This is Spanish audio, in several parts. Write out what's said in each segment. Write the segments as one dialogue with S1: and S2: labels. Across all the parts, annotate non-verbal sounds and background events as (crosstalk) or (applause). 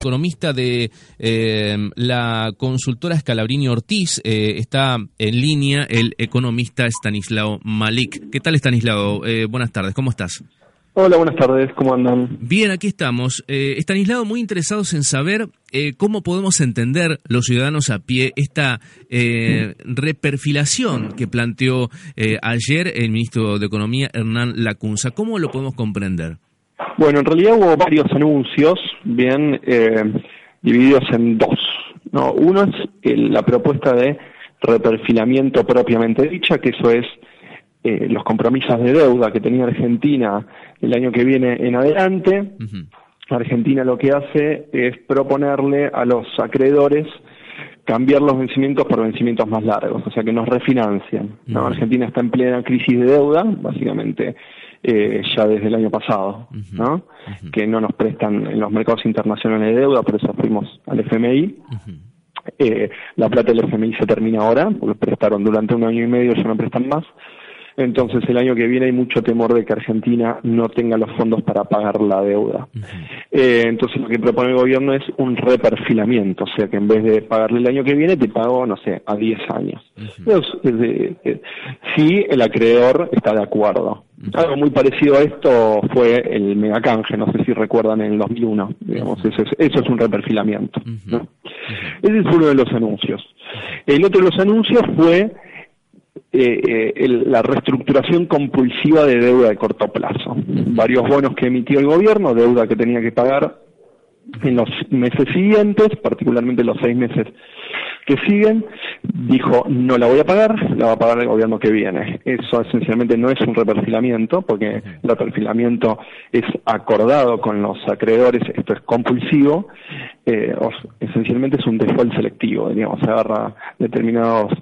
S1: economista de eh, la consultora Scalabrini Ortiz. Eh, está en línea el economista Stanislao Malik. ¿Qué tal, Stanislao? Eh, buenas tardes, ¿cómo estás?
S2: Hola, buenas tardes, ¿cómo andan?
S1: Bien, aquí estamos. Stanislao, muy interesados en saber cómo podemos entender los ciudadanos a pie esta reperfilación que planteó ayer el ministro de Economía, Hernán Lacunza. ¿Cómo lo podemos comprender?
S2: Bueno, en realidad hubo varios anuncios, bien eh, divididos en dos. ¿no? Uno es la propuesta de reperfilamiento propiamente dicha, que eso es eh, los compromisos de deuda que tenía Argentina el año que viene en adelante. Argentina lo que hace es proponerle a los acreedores cambiar los vencimientos por vencimientos más largos, o sea que nos refinancian. ¿no? Argentina está en plena crisis de deuda, básicamente eh, ya desde el año pasado, ¿no? Que no nos prestan en los mercados internacionales de deuda, por eso fuimos al FMI. Eh, la plata del FMI se termina ahora, porque prestaron durante un año y medio, ya no prestan más. Entonces el año que viene hay mucho temor de que Argentina no tenga los fondos para pagar la deuda. Eh, entonces lo que propone el gobierno es un reperfilamiento, o sea que en vez de pagarle el año que viene te pago, no sé, a 10 años. si el acreedor está de acuerdo. Algo muy parecido a esto fue el megacanje, no sé si recuerdan en el 2001, digamos, eso es, eso es un reperfilamiento. Ese es uno de los anuncios. El otro de los anuncios fue eh, eh la reestructuración compulsiva de deuda de corto plazo. Varios bonos que emitió el gobierno, deuda que tenía que pagar en los meses siguientes, particularmente los seis meses que siguen, dijo no la voy a pagar, la va a pagar el gobierno que viene. Eso esencialmente no es un reperfilamiento, porque el reperfilamiento es acordado con los acreedores, esto es compulsivo, eh, esencialmente es un default selectivo, digamos, se agarra determinados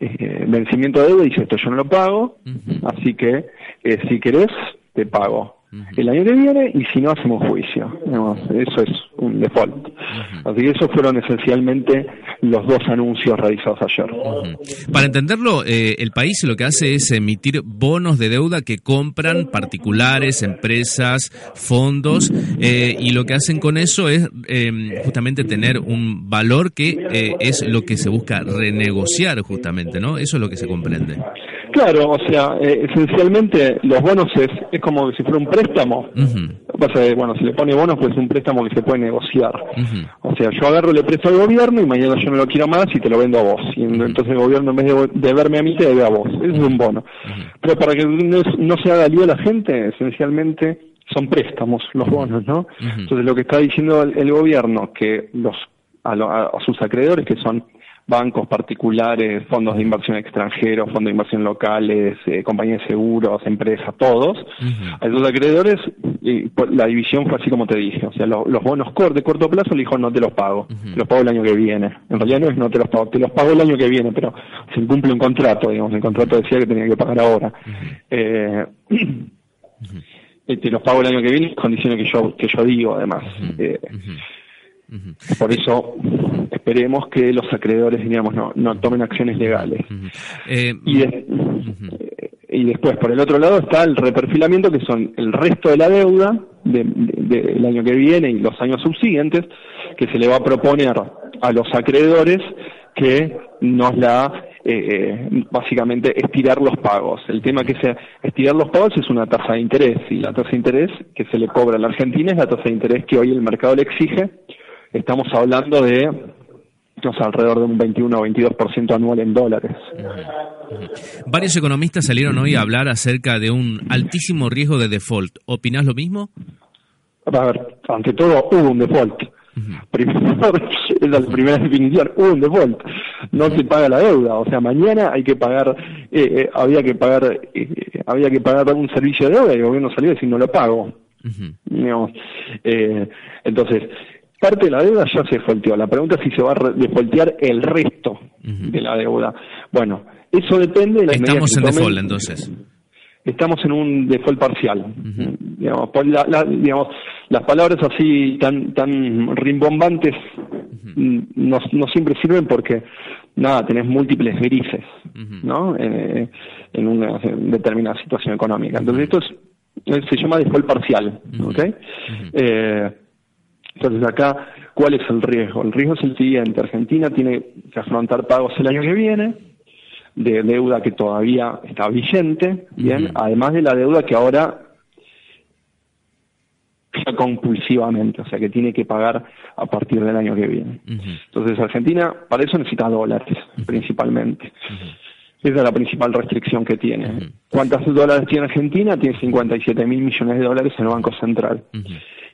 S2: eh, vencimientos de deuda y dice esto yo no lo pago, así que eh, si querés te pago el año que viene y si no hacemos juicio. eso es un default. Así que esos fueron esencialmente los dos anuncios realizados ayer.
S1: Para entenderlo, eh, el país lo que hace es emitir bonos de deuda que compran particulares, empresas, fondos, eh, y lo que hacen con eso es em, justamente tener un valor que eh, es lo que se busca renegociar justamente, ¿no? Eso es lo que se comprende.
S2: Claro, o sea, esencialmente los bonos es, es como si fuera un préstamo. bueno, si le pone bonos, pues es un préstamo que se puede negociar. O sea, yo agarro, le presto al gobierno y mañana yo no lo quiero más y te lo vendo a vos. Y entonces el gobierno en vez de, verme a mí te debe a vos. Eso es un bono. Pero para que no, se haga lío a la gente, esencialmente son préstamos los bonos, ¿no? Entonces lo que está diciendo el, gobierno, que los a sus acreedores, que son bancos particulares, fondos de inversión extranjeros, fondos de inversión locales, eh, compañías de seguros, empresas, todos. A esos acreedores, la división fue así como te dije. O sea, los bonos de corto plazo le dijo no te los pago, te los pago el año que viene. En realidad no es no te los pago, te los pago el año que viene, pero se incumple un contrato, digamos, el contrato decía que tenía que pagar ahora. (clears throat) Eh, te los pago el año que viene, condiciones que yo, que yo digo además. Eh, por eso esperemos que los acreedores, digamos, no, no tomen acciones legales. Eh, y, y, después, por el otro lado, está el reperfilamiento, que son el resto de la deuda del año que viene y los años subsiguientes, que se le va a proponer a los acreedores que nos la eh, eh, básicamente estirar los pagos. El tema que sea estirar los pagos es una tasa de interés y la tasa de interés que se le cobra a la Argentina es la tasa de interés que hoy el mercado le exige estamos hablando de alrededor de un 21 o 22% anual en dólares.
S1: Varios economistas salieron hoy a hablar acerca de un altísimo riesgo de default. ¿Opinás lo mismo?
S2: A ver, ante todo hubo un default. Primero, (laughs) es la primera definición, hubo un default. No se paga la deuda, o sea, mañana hay que pagar, eh, eh, había que pagar, eh, había que pagar un servicio de deuda y el gobierno salió a decir no lo pago. entonces, parte de la deuda ya se defaulteó. La pregunta es si se va a defaultear el resto de la deuda. Bueno, eso depende de
S1: la Estamos en default entonces.
S2: Estamos en un default parcial. digamos, digamos, las palabras así tan, tan rimbombantes no, no, siempre sirven porque, nada, tenés múltiples grises, ¿no? Eh, en una determinada situación económica. Entonces esto es, se llama default parcial, ¿ok? Entonces acá, ¿cuál es el riesgo? El riesgo es el siguiente, Argentina tiene que afrontar pagos el año que viene de deuda que todavía está vigente, bien, además de la deuda que ahora compulsivamente, o sea que tiene que pagar a partir del año que viene. Entonces Argentina para eso necesita dólares principalmente. Esa es la principal restricción que tiene. ¿Cuántos dólares tiene Argentina? Tiene 57 mil millones de dólares en el Banco Central.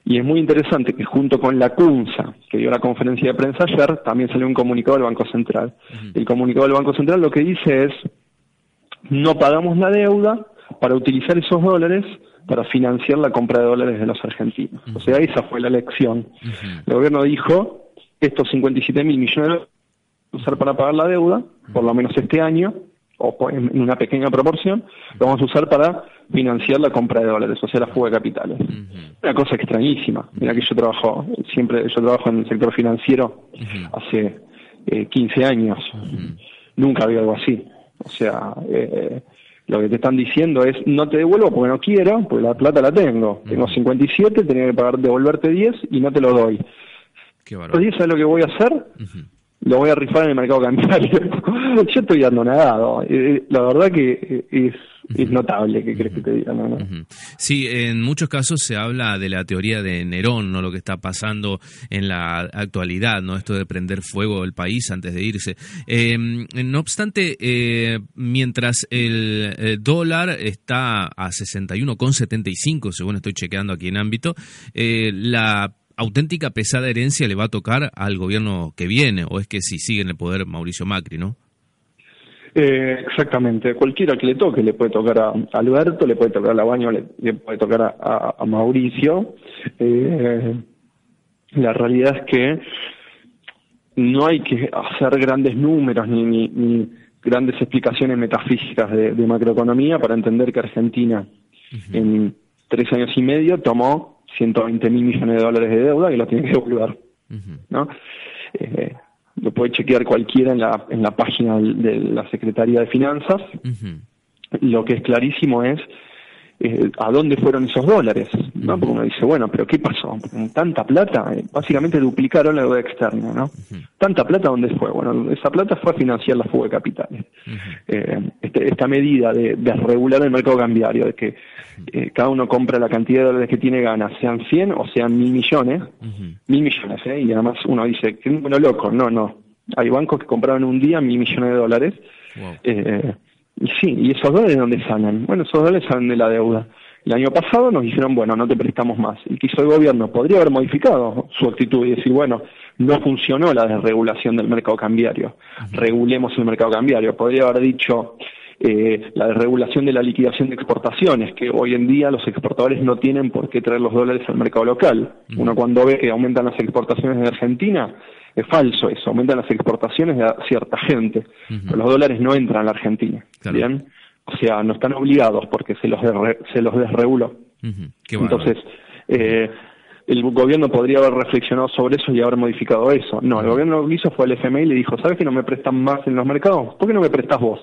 S2: Y es muy interesante que junto con la CUNSA, que dio la conferencia de prensa ayer, también salió un comunicado del Banco Central. El comunicado del Banco Central lo que dice es, no pagamos la deuda para utilizar esos dólares para financiar la compra de dólares de los argentinos. O sea, esa fue la elección. El gobierno dijo, estos 57 mil millones de dólares usar para pagar la deuda, por lo menos este año, o en una pequeña proporción, lo vamos a usar para financiar la compra de dólares, o sea, la fuga de capitales. Una cosa extrañísima. Mira que yo trabajo, siempre, yo trabajo en el sector financiero hace 15 eh, años. Nunca había algo así. O sea, eh, lo que te están diciendo es, no te devuelvo porque no quiero, porque la plata la tengo. Tengo 57, tenía que pagar, devolverte 10 y no te lo doy. Qué ¿sabes lo que voy a hacer? Lo voy a rifar en el mercado cambiario. (laughs) Yo estoy dando nadado. Eh, la verdad que es es notable, que crees que te diga? No,
S1: Sí, en muchos casos se habla de la teoría de Nerón, ¿no? Lo que está pasando en la actualidad, ¿no? Esto de prender fuego el país antes de irse. Em, no obstante, eh, mientras el, dólar está a 61,75, según estoy chequeando aquí en ámbito, eh, la auténtica pesada herencia le va a tocar al gobierno que viene, o es que si sigue en el poder Mauricio Macri, ¿no?
S2: Eh, exactamente, cualquiera que le toque, le puede tocar a Alberto, le puede tocar a Labaño, le, puede tocar a, Mauricio. Eh, la realidad es que no hay que hacer grandes números ni, ni, grandes explicaciones metafísicas de, macroeconomía para entender que Argentina en tres años y medio tomó 120 mil millones de dólares de deuda y lo tiene que devolver. ¿no? Eh, lo puede chequear cualquiera en la, en la página de la Secretaría de Finanzas. Lo que es clarísimo es eh, a dónde fueron esos dólares, ¿no? Porque uno dice, bueno, pero ¿qué pasó? Tanta plata, eh, básicamente duplicaron la deuda externa, ¿no? Tanta plata, ¿dónde fue? Bueno, esa plata fue a financiar la fuga de capitales. Eh, este, esta medida de, de, regular el mercado cambiario, de que cada uno compra la cantidad de dólares que tiene ganas, sean 100 o sean mil millones, mil millones, ¿eh? Y además uno dice, número loco, no, no. Hay bancos que compraban un día mil millones de dólares. Y sí, ¿y esos dólares de dónde salen? Bueno, esos dólares salen de la deuda. El año pasado nos dijeron, bueno, no te prestamos más. Y quiso el gobierno, podría haber modificado su actitud y decir, bueno, no funcionó la desregulación del mercado cambiario, regulemos el mercado cambiario. Podría haber dicho eh, la desregulación de la liquidación de exportaciones, que hoy en día los exportadores no tienen por qué traer los dólares al mercado local. Uno cuando ve que aumentan las exportaciones de Argentina, es falso eso, aumentan las exportaciones de cierta gente, los dólares no entran a la Argentina, ¿bien? O sea, no están obligados porque se los, se los desreguló. Entonces, eh, el gobierno podría haber reflexionado sobre eso y haber modificado eso. No, el gobierno lo que hizo fue al FMI y le dijo, ¿sabes que no me prestan más en los mercados? ¿Por qué no me prestas vos?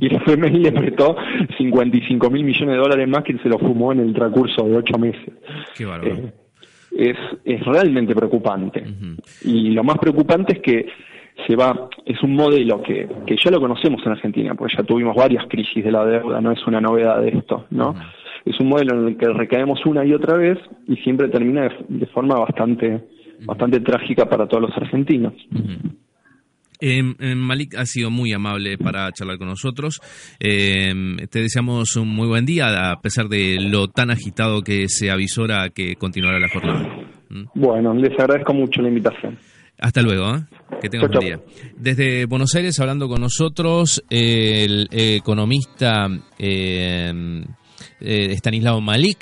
S2: Y el FMI le prestó 55 mil millones de dólares más que se lo fumó en el transcurso de ocho meses. Qué bárbaro es, es realmente preocupante. Y lo más preocupante es que se va, es un modelo que, que ya lo conocemos en Argentina, porque ya tuvimos varias crisis de la deuda, no es una novedad de esto, ¿no? Es un modelo en el que recaemos una y otra vez y siempre termina de, forma bastante, bastante trágica para todos los argentinos.
S1: Em, em, Malik ha sido muy amable para charlar con nosotros. Em, te deseamos un muy buen día, a pesar de lo tan agitado que se avisora que continuará la jornada.
S2: ¿Mm? Bueno, les agradezco mucho la invitación.
S1: Hasta luego, ¿eh? que tengan buen día. Desde Buenos Aires, hablando con nosotros, el economista eh, Stanislao Malik.